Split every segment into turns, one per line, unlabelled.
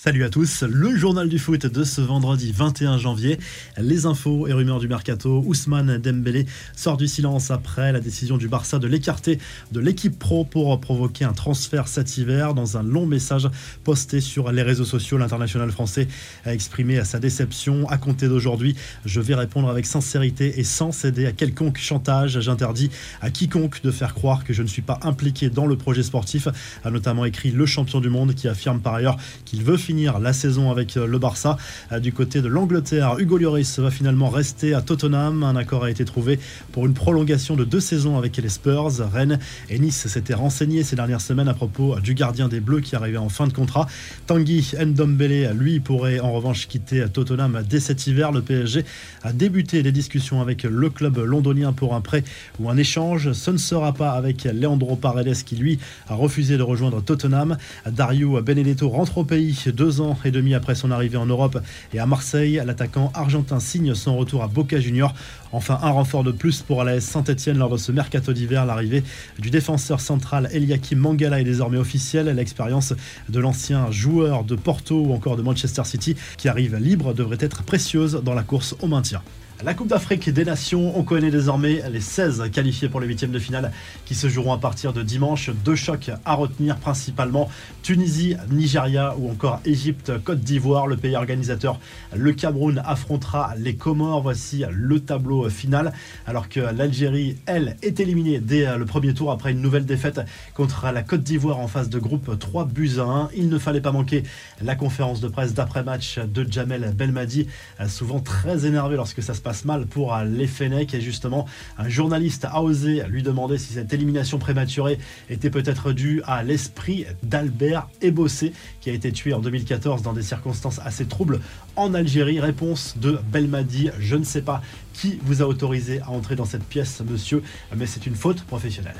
Salut à tous, le journal du foot de ce vendredi 21 janvier. Les infos et rumeurs du mercato. Ousmane Dembélé sort du silence après la décision du Barça de l'écarter de l'équipe pro pour provoquer un transfert cet hiver. Dans un long message posté sur les réseaux sociaux, l'international français a exprimé sa déception. À compter d'aujourd'hui, je vais répondre avec sincérité et sans céder à quelconque chantage. J'interdis à quiconque de faire croire que je ne suis pas impliqué dans le projet sportif, a notamment écrit le champion du monde qui affirme par ailleurs qu'il veut finir la saison avec euh, le Barça. Euh, du côté de l'Angleterre, Hugo Lloris va finalement rester à Tottenham. Un accord a été trouvé pour une prolongation de deux saisons avec les Spurs. Rennes et Nice s'étaient renseignés ces dernières semaines à propos du gardien des Bleus qui arrivait en fin de contrat. Tanguy Ndombele, lui, pourrait en revanche quitter Tottenham dès cet hiver. Le PSG a débuté des discussions avec le club londonien pour un prêt ou un échange. Ce ne sera pas avec Leandro Paredes qui, lui, a refusé de rejoindre Tottenham. Dario Benedetto rentre au pays deux ans et demi après son arrivée en Europe et à Marseille, l'attaquant argentin signe son retour à Boca Junior. Enfin, un renfort de plus pour l'AS Saint-Etienne lors de ce mercato d'hiver. L'arrivée du défenseur central Eliakim Mangala est désormais officielle. L'expérience de l'ancien joueur de Porto ou encore de Manchester City qui arrive libre devrait être précieuse dans la course au maintien. La Coupe d'Afrique des Nations, on connaît désormais les 16 qualifiés pour les huitièmes de finale qui se joueront à partir de dimanche. Deux chocs à retenir principalement Tunisie, Nigeria ou encore Égypte, Côte d'Ivoire. Le pays organisateur, le Cameroun, affrontera les Comores. Voici le tableau final. Alors que l'Algérie, elle, est éliminée dès le premier tour après une nouvelle défaite contre la Côte d'Ivoire en phase de groupe 3 buts à 1. Il ne fallait pas manquer la conférence de presse d'après-match de Jamel Belmadi, souvent très énervé lorsque ça se passe mal pour l'Effenec et justement un journaliste a osé lui demander si cette élimination prématurée était peut-être due à l'esprit d'Albert Ebossé qui a été tué en 2014 dans des circonstances assez troubles en Algérie. Réponse de Belmadi, je ne sais pas qui vous a autorisé à entrer dans cette pièce monsieur, mais c'est une faute professionnelle.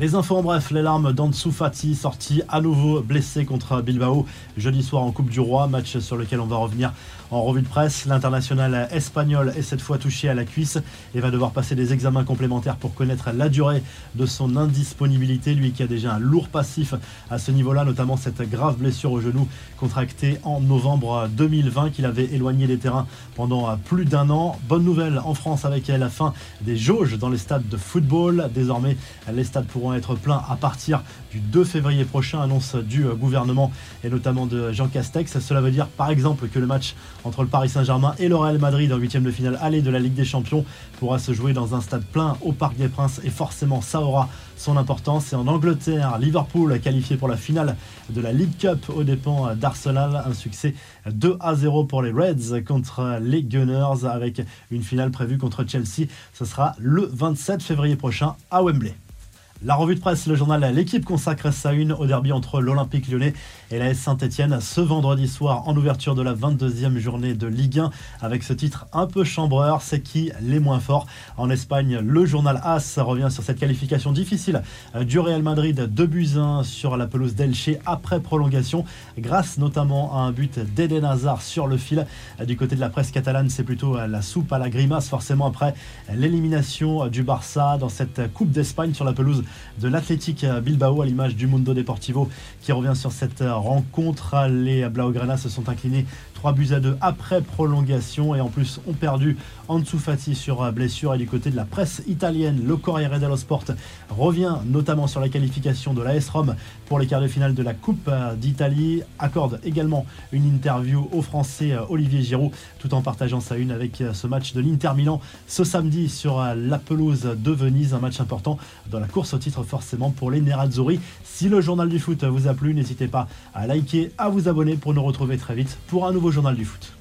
Les infos en bref, les larmes d'Ansu Fati, sorti à nouveau blessé contre Bilbao jeudi soir en Coupe du Roi, match sur lequel on va revenir en revue de presse. L'international espagnol est cette fois touché à la cuisse et va devoir passer des examens complémentaires pour connaître la durée de son indisponibilité, lui qui a déjà un lourd passif à ce niveau-là, notamment cette grave blessure au genou contractée en novembre 2020 qu'il avait éloigné des terrains pendant plus d'un an. Bonne nouvelle en France avec la fin des jauges dans les stades de football. Désormais, les stades pourront être plein à partir du 2 février prochain, annonce du gouvernement et notamment de Jean Castex. Cela veut dire par exemple que le match entre le Paris Saint-Germain et le Real Madrid en huitième de finale aller de la Ligue des Champions pourra se jouer dans un stade plein au Parc des Princes et forcément ça aura son importance. Et en Angleterre, Liverpool qualifié pour la finale de la League Cup aux dépens d'Arsenal. Un succès 2 à 0 pour les Reds contre les Gunners avec une finale prévue contre Chelsea. Ce sera le 27 février prochain à Wembley. La revue de presse, le journal L'équipe consacre sa une au derby entre l'Olympique lyonnais et la S Saint-Etienne ce vendredi soir en ouverture de la 22e journée de Ligue 1 avec ce titre un peu chambreur, c'est qui les moins forts. En Espagne, le journal AS revient sur cette qualification difficile du Real Madrid 2 buts 1 sur la pelouse d'Elche après prolongation grâce notamment à un but d'Eden Hazard sur le fil. Du côté de la presse catalane, c'est plutôt la soupe à la grimace forcément après l'élimination du Barça dans cette Coupe d'Espagne sur la pelouse de l'Athletic Bilbao à l'image du Mundo Deportivo qui revient sur cette rencontre. Les Blaugrana se sont inclinés 3 buts à 2 après prolongation. Et en plus ont perdu Ansu Fati sur blessure. Et du côté de la presse italienne, le Corriere dello Sport revient notamment sur la qualification de l'AS Rome pour les quarts de finale de la Coupe d'Italie, accorde également une interview au français Olivier Giroud tout en partageant sa une avec ce match de l'Inter Milan ce samedi sur la pelouse de Venise, un match important dans la course au titre forcément pour les Nerazzurri. Si le journal du foot vous a plu, n'hésitez pas à liker, à vous abonner pour nous retrouver très vite pour un journal du foot.